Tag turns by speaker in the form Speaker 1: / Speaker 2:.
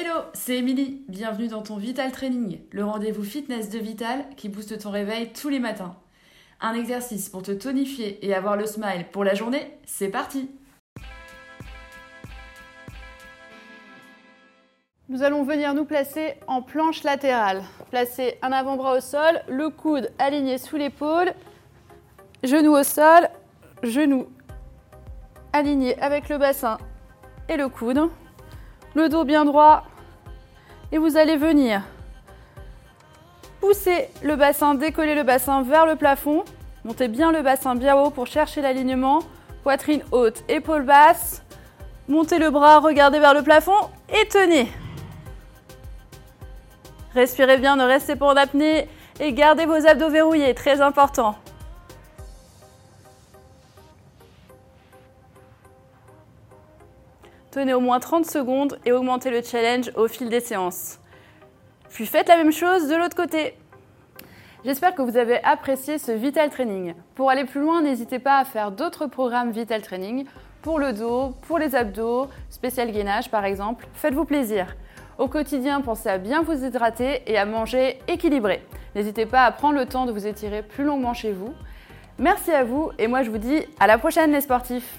Speaker 1: Hello, c'est Émilie. Bienvenue dans ton Vital Training, le rendez-vous fitness de Vital qui booste ton réveil tous les matins. Un exercice pour te tonifier et avoir le smile pour la journée, c'est parti
Speaker 2: Nous allons venir nous placer en planche latérale. Placer un avant-bras au sol, le coude aligné sous l'épaule, genou au sol, genou aligné avec le bassin et le coude le dos bien droit. Et vous allez venir pousser le bassin, décoller le bassin vers le plafond. Montez bien le bassin bien haut pour chercher l'alignement. Poitrine haute, épaules basses. Montez le bras, regardez vers le plafond et tenez. Respirez bien, ne restez pas en apnée et gardez vos abdos verrouillés, très important. Tenez au moins 30 secondes et augmentez le challenge au fil des séances. Puis faites la même chose de l'autre côté. J'espère que vous avez apprécié ce Vital Training. Pour aller plus loin, n'hésitez pas à faire d'autres programmes Vital Training pour le dos, pour les abdos, spécial gainage par exemple. Faites-vous plaisir. Au quotidien, pensez à bien vous hydrater et à manger équilibré. N'hésitez pas à prendre le temps de vous étirer plus longuement chez vous. Merci à vous et moi je vous dis à la prochaine les sportifs